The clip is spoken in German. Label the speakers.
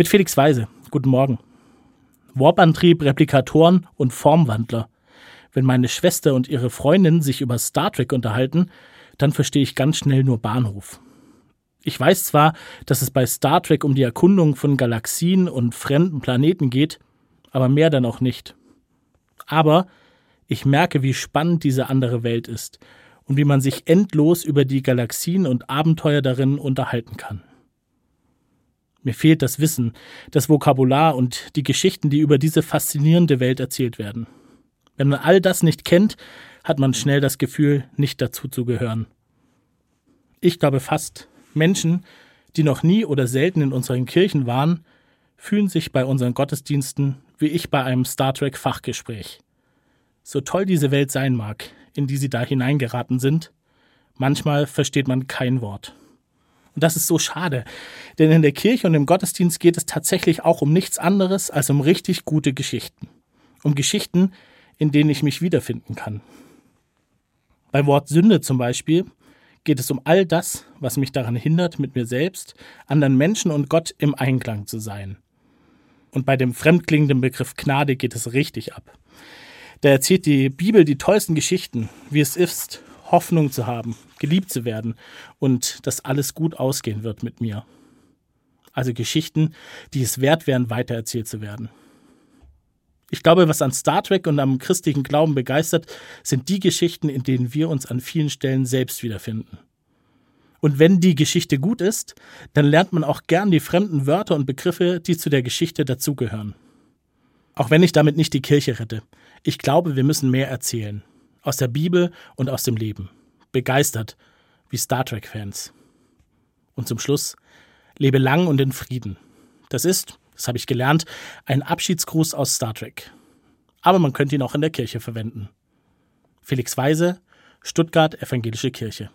Speaker 1: Mit Felix Weise. Guten Morgen. Warp-Antrieb, Replikatoren und Formwandler. Wenn meine Schwester und ihre Freundin sich über Star Trek unterhalten, dann verstehe ich ganz schnell nur Bahnhof. Ich weiß zwar, dass es bei Star Trek um die Erkundung von Galaxien und fremden Planeten geht, aber mehr dann auch nicht. Aber ich merke, wie spannend diese andere Welt ist und wie man sich endlos über die Galaxien und Abenteuer darin unterhalten kann. Mir fehlt das Wissen, das Vokabular und die Geschichten, die über diese faszinierende Welt erzählt werden. Wenn man all das nicht kennt, hat man schnell das Gefühl, nicht dazu zu gehören. Ich glaube fast, Menschen, die noch nie oder selten in unseren Kirchen waren, fühlen sich bei unseren Gottesdiensten wie ich bei einem Star Trek Fachgespräch. So toll diese Welt sein mag, in die sie da hineingeraten sind, manchmal versteht man kein Wort. Und das ist so schade, denn in der Kirche und im Gottesdienst geht es tatsächlich auch um nichts anderes als um richtig gute Geschichten. Um Geschichten, in denen ich mich wiederfinden kann. Beim Wort Sünde zum Beispiel geht es um all das, was mich daran hindert, mit mir selbst, anderen Menschen und Gott im Einklang zu sein. Und bei dem fremdklingenden Begriff Gnade geht es richtig ab. Da erzählt die Bibel die tollsten Geschichten, wie es ist, Hoffnung zu haben, geliebt zu werden und dass alles gut ausgehen wird mit mir. Also Geschichten, die es wert wären, weitererzählt zu werden. Ich glaube, was an Star Trek und am christlichen Glauben begeistert, sind die Geschichten, in denen wir uns an vielen Stellen selbst wiederfinden. Und wenn die Geschichte gut ist, dann lernt man auch gern die fremden Wörter und Begriffe, die zu der Geschichte dazugehören. Auch wenn ich damit nicht die Kirche rette. Ich glaube, wir müssen mehr erzählen. Aus der Bibel und aus dem Leben. Begeistert, wie Star Trek-Fans. Und zum Schluss, lebe lang und in Frieden. Das ist, das habe ich gelernt, ein Abschiedsgruß aus Star Trek. Aber man könnte ihn auch in der Kirche verwenden. Felix Weise, Stuttgart Evangelische Kirche.